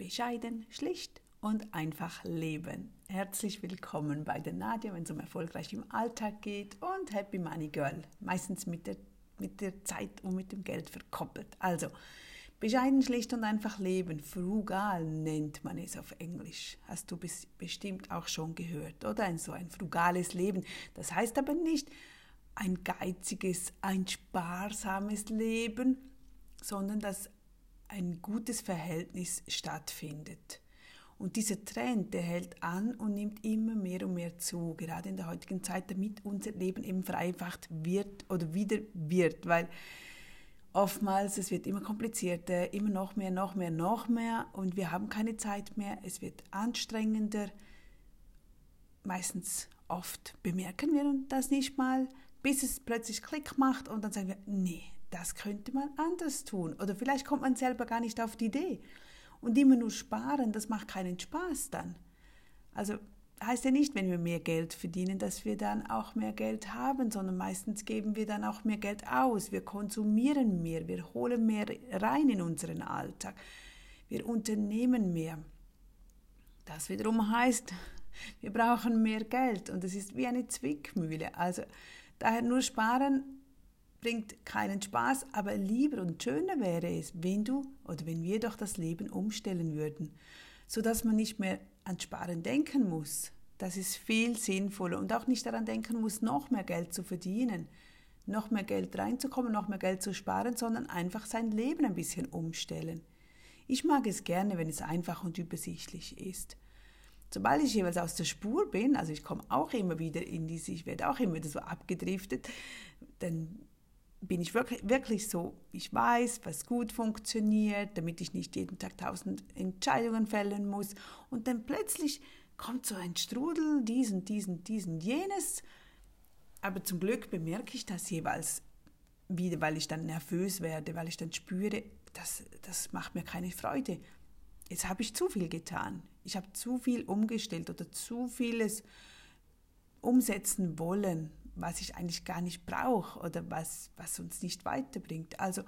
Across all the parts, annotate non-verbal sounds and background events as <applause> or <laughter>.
bescheiden, schlicht und einfach leben. Herzlich willkommen bei der Nadja, wenn es um erfolgreich im Alltag geht und Happy Money Girl, meistens mit der, mit der Zeit und mit dem Geld verkoppelt. Also, bescheiden, schlicht und einfach leben, frugal nennt man es auf Englisch. Hast du bestimmt auch schon gehört, oder? Ein so ein frugales Leben. Das heißt aber nicht ein geiziges, ein sparsames Leben, sondern das ein gutes Verhältnis stattfindet. Und dieser Trend, der hält an und nimmt immer mehr und mehr zu, gerade in der heutigen Zeit, damit unser Leben eben vereinfacht wird oder wieder wird, weil oftmals es wird immer komplizierter, immer noch mehr, noch mehr, noch mehr und wir haben keine Zeit mehr, es wird anstrengender. Meistens oft bemerken wir das nicht mal, bis es plötzlich Klick macht und dann sagen wir, nee, das könnte man anders tun. Oder vielleicht kommt man selber gar nicht auf die Idee. Und immer nur sparen, das macht keinen Spaß dann. Also heißt ja nicht, wenn wir mehr Geld verdienen, dass wir dann auch mehr Geld haben, sondern meistens geben wir dann auch mehr Geld aus. Wir konsumieren mehr, wir holen mehr rein in unseren Alltag. Wir unternehmen mehr. Das wiederum heißt, wir brauchen mehr Geld und es ist wie eine Zwickmühle. Also daher nur sparen bringt keinen Spaß, aber lieber und schöner wäre es, wenn du oder wenn wir doch das Leben umstellen würden, so dass man nicht mehr an Sparen denken muss. Das ist viel sinnvoller und auch nicht daran denken muss, noch mehr Geld zu verdienen, noch mehr Geld reinzukommen, noch mehr Geld zu sparen, sondern einfach sein Leben ein bisschen umstellen. Ich mag es gerne, wenn es einfach und übersichtlich ist. Sobald ich jeweils aus der Spur bin, also ich komme auch immer wieder in diese, ich werde auch immer wieder so abgedriftet, dann bin ich wirklich, wirklich so, ich weiß, was gut funktioniert, damit ich nicht jeden Tag tausend Entscheidungen fällen muss. Und dann plötzlich kommt so ein Strudel, diesen, diesen, diesen, jenes. Aber zum Glück bemerke ich das jeweils wieder, weil ich dann nervös werde, weil ich dann spüre, das, das macht mir keine Freude. Jetzt habe ich zu viel getan. Ich habe zu viel umgestellt oder zu vieles umsetzen wollen was ich eigentlich gar nicht brauche oder was, was uns nicht weiterbringt. Also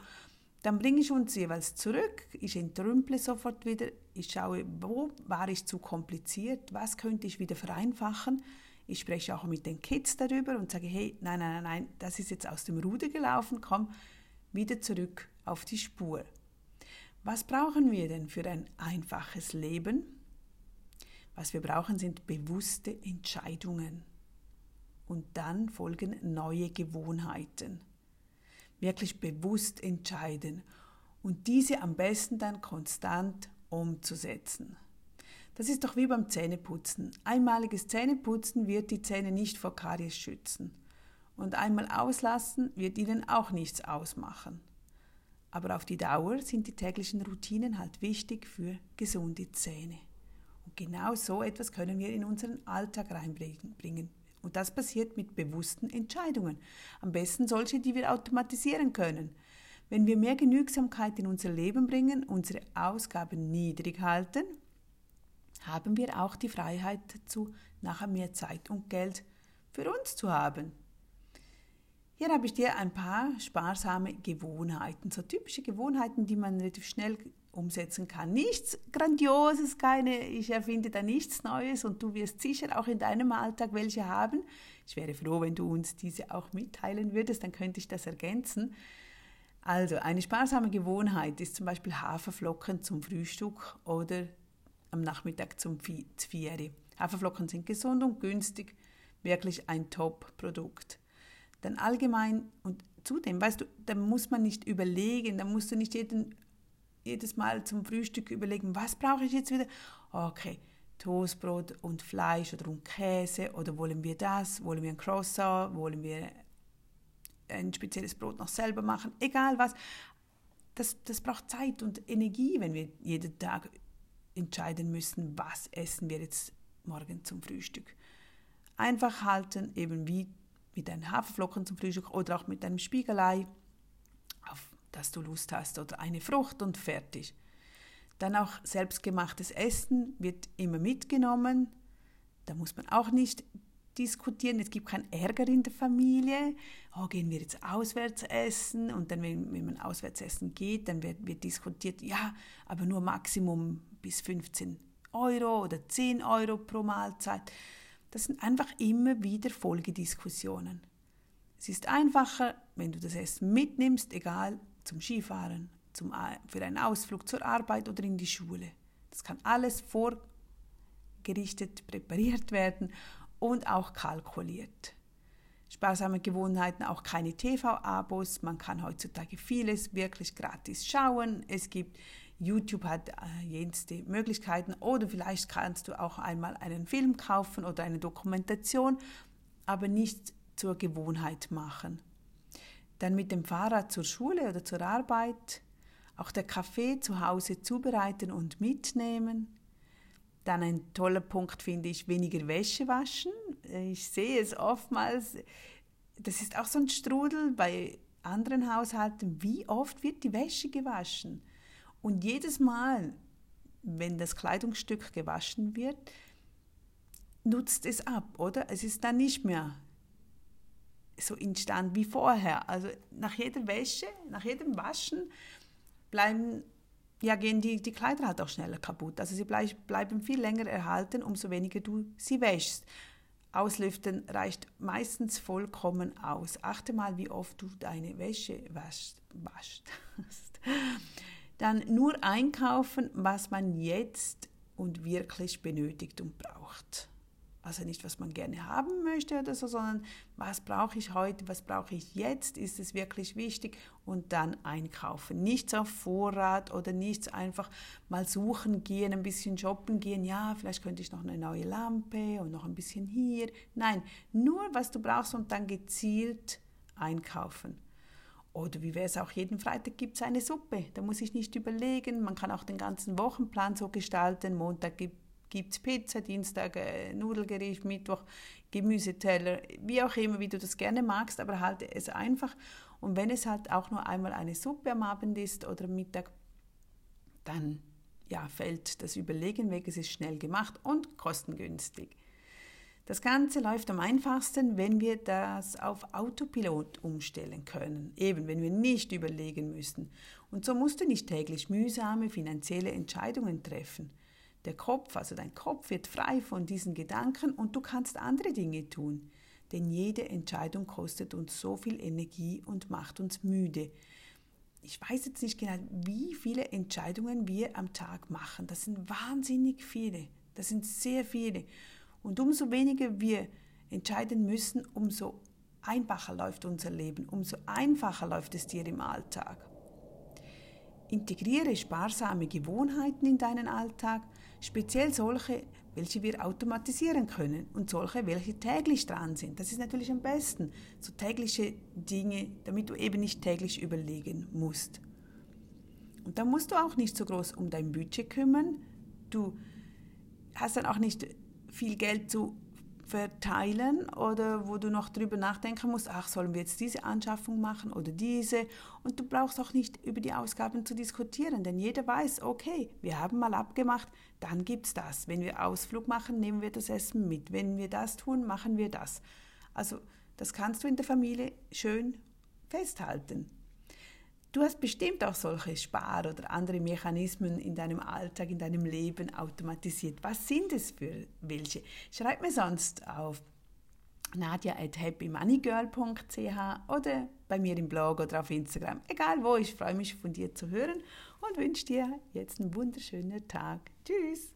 dann bringe ich uns jeweils zurück, ich entrümple sofort wieder, ich schaue, wo war ich zu kompliziert, was könnte ich wieder vereinfachen. Ich spreche auch mit den Kids darüber und sage, hey, nein, nein, nein, nein, das ist jetzt aus dem Ruder gelaufen, komm wieder zurück auf die Spur. Was brauchen wir denn für ein einfaches Leben? Was wir brauchen, sind bewusste Entscheidungen und dann folgen neue Gewohnheiten. Wirklich bewusst entscheiden und diese am besten dann konstant umzusetzen. Das ist doch wie beim Zähneputzen. Einmaliges Zähneputzen wird die Zähne nicht vor Karies schützen. Und einmal auslassen wird ihnen auch nichts ausmachen. Aber auf die Dauer sind die täglichen Routinen halt wichtig für gesunde Zähne. Und genau so etwas können wir in unseren Alltag reinbringen. Und das passiert mit bewussten Entscheidungen. Am besten solche, die wir automatisieren können. Wenn wir mehr Genügsamkeit in unser Leben bringen, unsere Ausgaben niedrig halten, haben wir auch die Freiheit dazu, nachher mehr Zeit und Geld für uns zu haben. Hier habe ich dir ein paar sparsame Gewohnheiten, so typische Gewohnheiten, die man relativ schnell umsetzen kann. Nichts Grandioses, keine, ich erfinde da nichts Neues und du wirst sicher auch in deinem Alltag welche haben. Ich wäre froh, wenn du uns diese auch mitteilen würdest, dann könnte ich das ergänzen. Also eine sparsame Gewohnheit ist zum Beispiel Haferflocken zum Frühstück oder am Nachmittag zum Zvieri. Haferflocken sind gesund und günstig, wirklich ein Top-Produkt. Dann allgemein und zudem, weißt du, da muss man nicht überlegen, da musst du nicht jeden jedes Mal zum Frühstück überlegen, was brauche ich jetzt wieder? Okay, Toastbrot und Fleisch oder und Käse oder wollen wir das? Wollen wir ein Croissant? Wollen wir ein spezielles Brot noch selber machen? Egal was. Das, das braucht Zeit und Energie, wenn wir jeden Tag entscheiden müssen, was essen wir jetzt morgen zum Frühstück. Einfach halten, eben wie mit einem Haferflocken zum Frühstück oder auch mit einem Spiegelei dass du Lust hast oder eine Frucht und fertig. Dann auch selbstgemachtes Essen wird immer mitgenommen. Da muss man auch nicht diskutieren. Es gibt keinen Ärger in der Familie. Oh, gehen wir jetzt auswärts essen? Und dann, wenn, wenn man auswärts essen geht, dann wird, wird diskutiert, ja, aber nur Maximum bis 15 Euro oder 10 Euro pro Mahlzeit. Das sind einfach immer wieder Folgediskussionen. Es ist einfacher, wenn du das Essen mitnimmst, egal zum Skifahren, zum, für einen Ausflug zur Arbeit oder in die Schule. Das kann alles vorgerichtet präpariert werden und auch kalkuliert. Sparsame Gewohnheiten, auch keine TV-Abos. Man kann heutzutage vieles wirklich gratis schauen. Es gibt, YouTube hat äh, jenste Möglichkeiten oder vielleicht kannst du auch einmal einen Film kaufen oder eine Dokumentation, aber nicht zur Gewohnheit machen. Dann mit dem Fahrrad zur Schule oder zur Arbeit, auch der Kaffee zu Hause zubereiten und mitnehmen dann ein toller Punkt finde ich, weniger Wäsche waschen. Ich sehe es oftmals, das ist auch so ein Strudel bei anderen Haushalten, wie oft wird die Wäsche gewaschen? Und jedes Mal, wenn das Kleidungsstück gewaschen wird, nutzt es ab, oder? Es ist dann nicht mehr so instand wie vorher. Also nach jeder Wäsche, nach jedem Waschen bleiben ja, gehen die, die Kleider halt auch schneller kaputt. Also sie bleib, bleiben viel länger erhalten, umso weniger du sie wäschst. Auslüften reicht meistens vollkommen aus. Achte mal, wie oft du deine Wäsche waschst. waschst. <laughs> Dann nur einkaufen, was man jetzt und wirklich benötigt und braucht. Also nicht, was man gerne haben möchte oder so, sondern was brauche ich heute, was brauche ich jetzt, ist es wirklich wichtig und dann einkaufen. Nichts auf Vorrat oder nichts einfach mal suchen gehen, ein bisschen shoppen gehen. Ja, vielleicht könnte ich noch eine neue Lampe und noch ein bisschen hier. Nein, nur was du brauchst und dann gezielt einkaufen. Oder wie wäre es auch, jeden Freitag gibt es eine Suppe. Da muss ich nicht überlegen. Man kann auch den ganzen Wochenplan so gestalten. Montag gibt gibt es Pizza, Dienstag äh, Nudelgericht, Mittwoch Gemüseteller, wie auch immer, wie du das gerne magst, aber halte es einfach. Und wenn es halt auch nur einmal eine Suppe am Abend ist oder Mittag, dann ja, fällt das Überlegen weg, es ist schnell gemacht und kostengünstig. Das Ganze läuft am einfachsten, wenn wir das auf Autopilot umstellen können, eben wenn wir nicht überlegen müssen. Und so musst du nicht täglich mühsame finanzielle Entscheidungen treffen. Der Kopf, also dein Kopf wird frei von diesen Gedanken und du kannst andere Dinge tun. Denn jede Entscheidung kostet uns so viel Energie und macht uns müde. Ich weiß jetzt nicht genau, wie viele Entscheidungen wir am Tag machen. Das sind wahnsinnig viele. Das sind sehr viele. Und umso weniger wir entscheiden müssen, umso einfacher läuft unser Leben, umso einfacher läuft es dir im Alltag. Integriere sparsame Gewohnheiten in deinen Alltag, speziell solche, welche wir automatisieren können und solche, welche täglich dran sind. Das ist natürlich am besten, so tägliche Dinge, damit du eben nicht täglich überlegen musst. Und da musst du auch nicht so groß um dein Budget kümmern. Du hast dann auch nicht viel Geld zu verteilen oder wo du noch drüber nachdenken musst, ach, sollen wir jetzt diese Anschaffung machen oder diese? Und du brauchst auch nicht über die Ausgaben zu diskutieren, denn jeder weiß, okay, wir haben mal abgemacht, dann gibt es das. Wenn wir Ausflug machen, nehmen wir das Essen mit. Wenn wir das tun, machen wir das. Also das kannst du in der Familie schön festhalten. Du hast bestimmt auch solche Spar- oder andere Mechanismen in deinem Alltag, in deinem Leben automatisiert. Was sind es für welche? Schreib mir sonst auf nadia at happymoneygirl.ch oder bei mir im Blog oder auf Instagram. Egal wo, ich freue mich von dir zu hören und wünsche dir jetzt einen wunderschönen Tag. Tschüss!